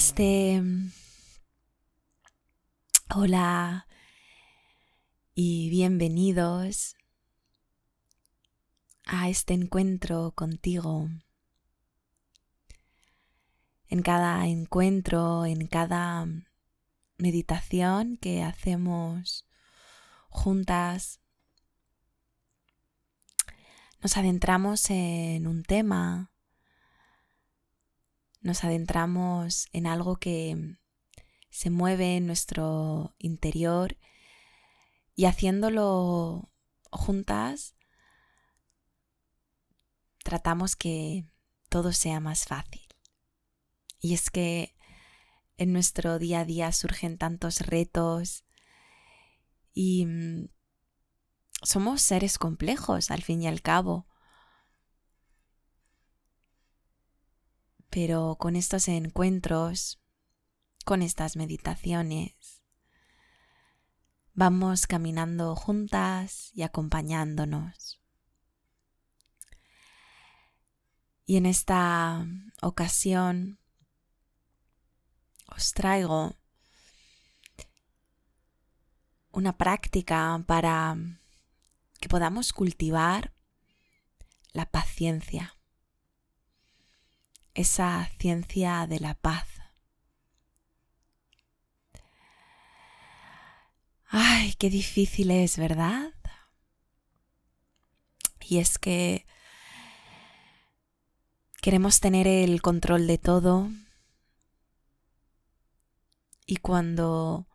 Namaste. Hola y bienvenidos a este encuentro contigo. En cada encuentro, en cada meditación que hacemos juntas, nos adentramos en un tema nos adentramos en algo que se mueve en nuestro interior y haciéndolo juntas tratamos que todo sea más fácil. Y es que en nuestro día a día surgen tantos retos y mm, somos seres complejos al fin y al cabo. Pero con estos encuentros, con estas meditaciones, vamos caminando juntas y acompañándonos. Y en esta ocasión os traigo una práctica para que podamos cultivar la paciencia esa ciencia de la paz. Ay, qué difícil es, ¿verdad? Y es que queremos tener el control de todo y cuando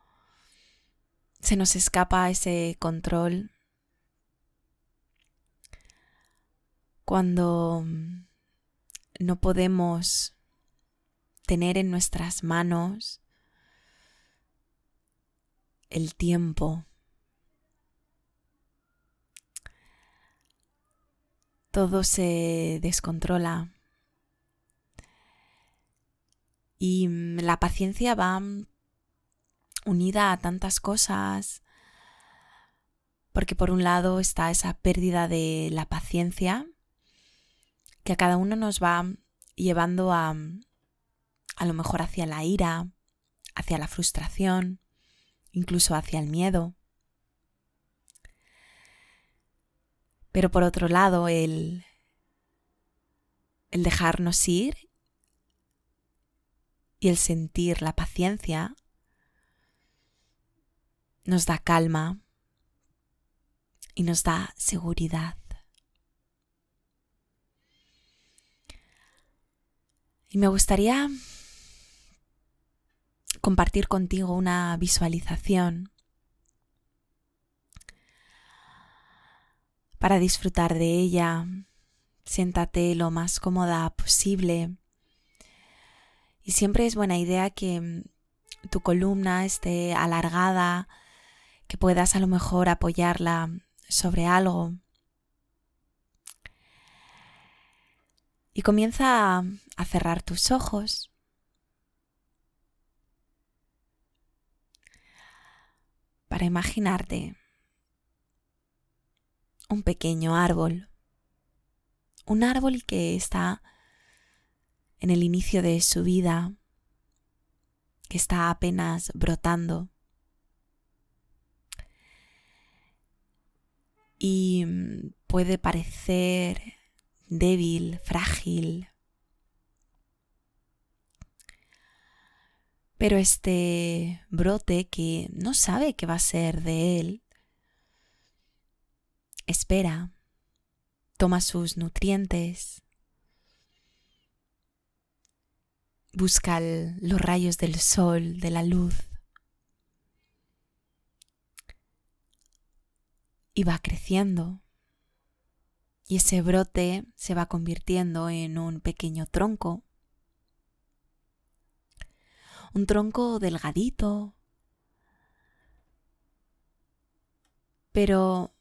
se nos escapa ese control, cuando no podemos tener en nuestras manos el tiempo. Todo se descontrola. Y la paciencia va unida a tantas cosas, porque por un lado está esa pérdida de la paciencia, que a cada uno nos va llevando a a lo mejor hacia la ira, hacia la frustración, incluso hacia el miedo. Pero por otro lado, el, el dejarnos ir y el sentir la paciencia nos da calma y nos da seguridad. Y me gustaría compartir contigo una visualización para disfrutar de ella. Siéntate lo más cómoda posible. Y siempre es buena idea que tu columna esté alargada, que puedas a lo mejor apoyarla sobre algo. Y comienza a cerrar tus ojos. Para imaginarte un pequeño árbol. Un árbol que está en el inicio de su vida, que está apenas brotando. Y puede parecer débil, frágil, Pero este brote que no sabe qué va a ser de él, espera, toma sus nutrientes, busca los rayos del sol, de la luz, y va creciendo. Y ese brote se va convirtiendo en un pequeño tronco un tronco delgadito. Pero,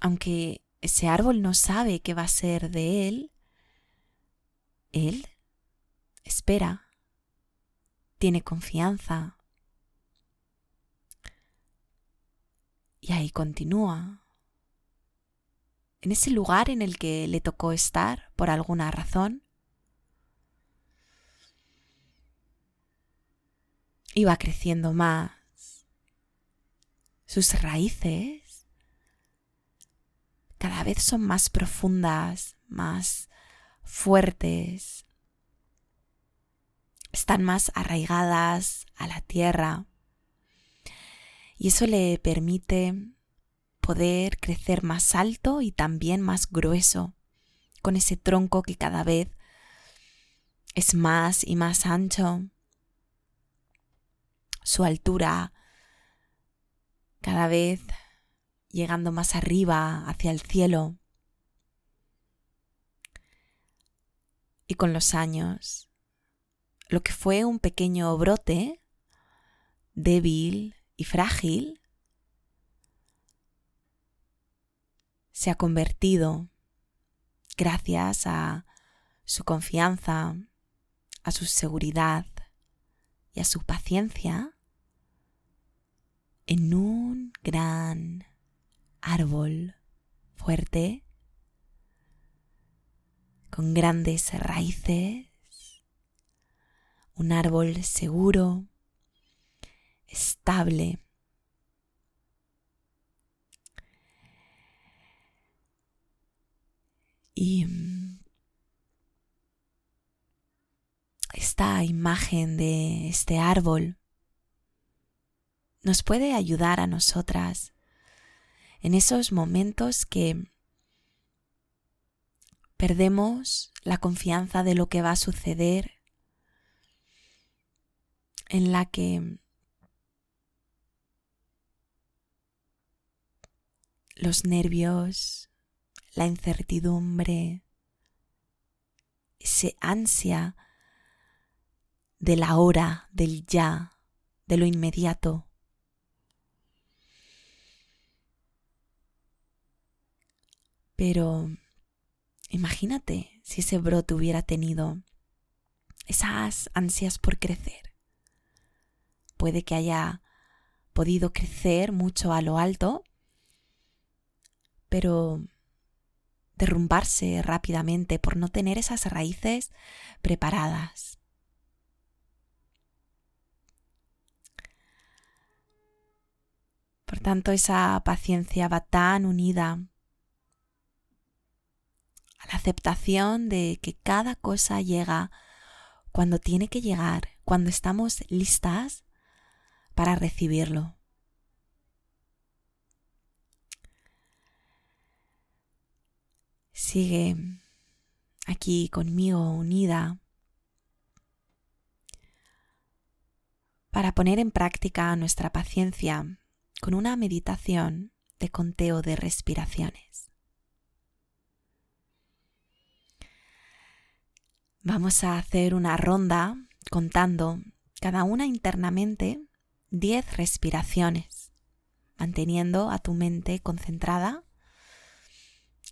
aunque ese árbol no sabe qué va a ser de él, él espera, tiene confianza. Y ahí continúa. En ese lugar en el que le tocó estar por alguna razón, va creciendo más. Sus raíces. Cada vez son más profundas, más fuertes, están más arraigadas a la tierra. Y eso le permite poder crecer más alto y también más grueso, con ese tronco que cada vez es más y más ancho, su altura cada vez llegando más arriba hacia el cielo. Y con los años, lo que fue un pequeño brote, débil y frágil, se ha convertido, gracias a su confianza, a su seguridad y a su paciencia, en un gran árbol fuerte, con grandes raíces, un árbol seguro, estable. Y mm, esta imagen de este árbol nos puede ayudar a nosotras en esos momentos que perdemos la confianza de lo que va a suceder, en la que los nervios, la incertidumbre, ese ansia de la hora, del ya, de lo inmediato, Pero imagínate si ese brote hubiera tenido esas ansias por crecer. Puede que haya podido crecer mucho a lo alto, pero derrumbarse rápidamente por no tener esas raíces preparadas. Por tanto, esa paciencia va tan unida la aceptación de que cada cosa llega cuando tiene que llegar, cuando estamos listas para recibirlo. Sigue aquí conmigo unida para poner en práctica nuestra paciencia con una meditación de conteo de respiraciones. Vamos a hacer una ronda contando cada una internamente 10 respiraciones, manteniendo a tu mente concentrada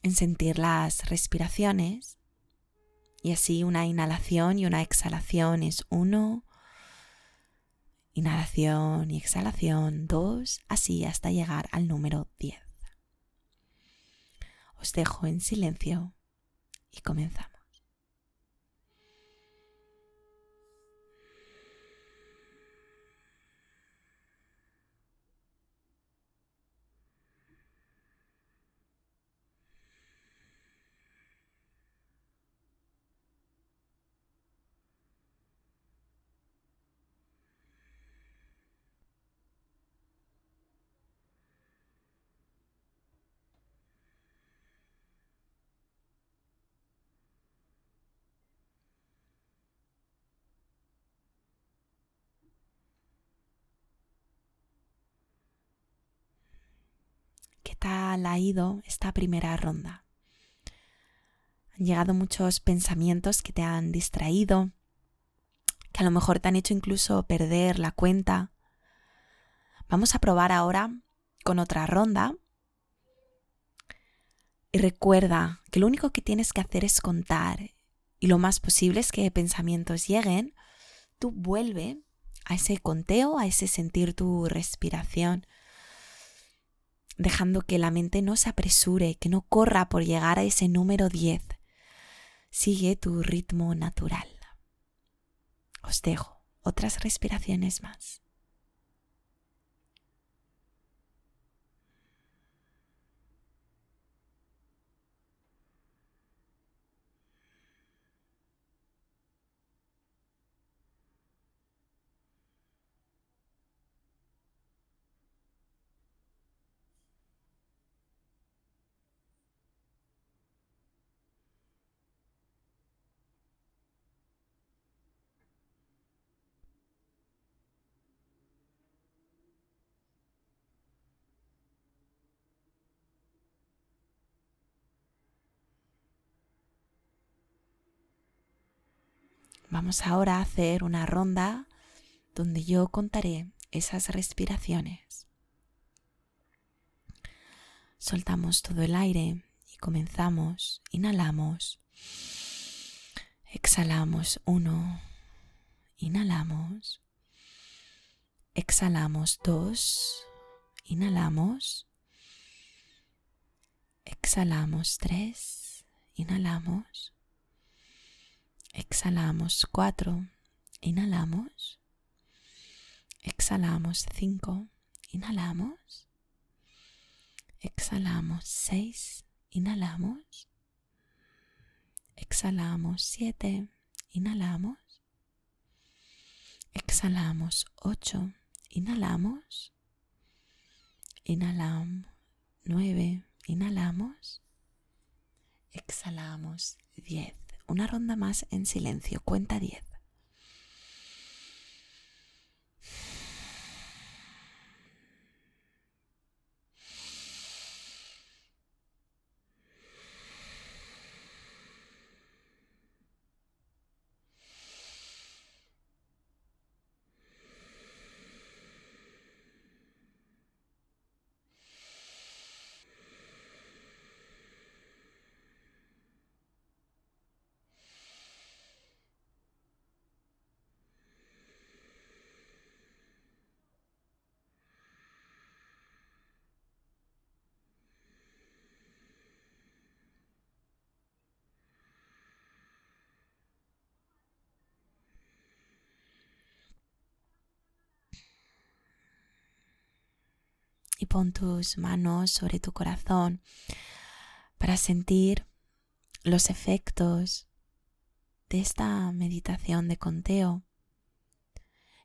en sentir las respiraciones. Y así una inhalación y una exhalación es uno, inhalación y exhalación dos, así hasta llegar al número 10. Os dejo en silencio y comenzamos. Ha ido esta primera ronda? Han llegado muchos pensamientos que te han distraído, que a lo mejor te han hecho incluso perder la cuenta. Vamos a probar ahora con otra ronda. Y recuerda que lo único que tienes que hacer es contar y lo más posible es que pensamientos lleguen, tú vuelve a ese conteo, a ese sentir tu respiración dejando que la mente no se apresure, que no corra por llegar a ese número 10. Sigue tu ritmo natural. Os dejo, otras respiraciones más. Vamos ahora a hacer una ronda donde yo contaré esas respiraciones. Soltamos todo el aire y comenzamos. Inhalamos. Exhalamos uno. Inhalamos. Exhalamos dos. Inhalamos. Exhalamos tres. Inhalamos. Exhalamos cuatro. Inhalamos. Exhalamos cinco. Inhalamos. Exhalamos seis. Inhalamos. Exhalamos siete. Inhalamos. Exhalamos ocho. Inhalamos. Inhalamos nueve. Inhalamos. Exhalamos diez. Una ronda más en silencio. Cuenta 10. Y pon tus manos sobre tu corazón para sentir los efectos de esta meditación de conteo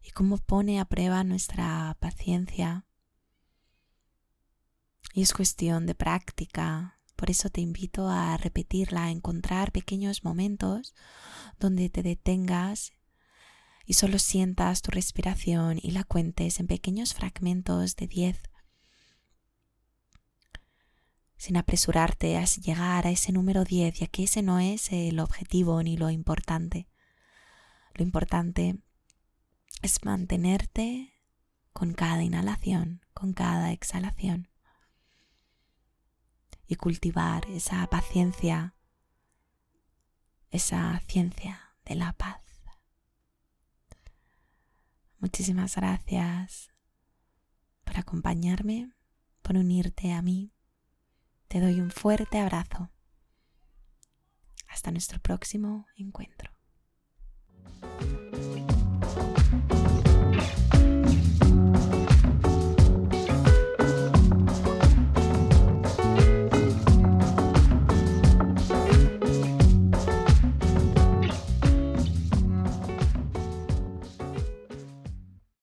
y cómo pone a prueba nuestra paciencia. Y es cuestión de práctica, por eso te invito a repetirla, a encontrar pequeños momentos donde te detengas y solo sientas tu respiración y la cuentes en pequeños fragmentos de 10 sin apresurarte a llegar a ese número 10, ya que ese no es el objetivo ni lo importante. Lo importante es mantenerte con cada inhalación, con cada exhalación y cultivar esa paciencia, esa ciencia de la paz. Muchísimas gracias por acompañarme, por unirte a mí te doy un fuerte abrazo. Hasta nuestro próximo encuentro.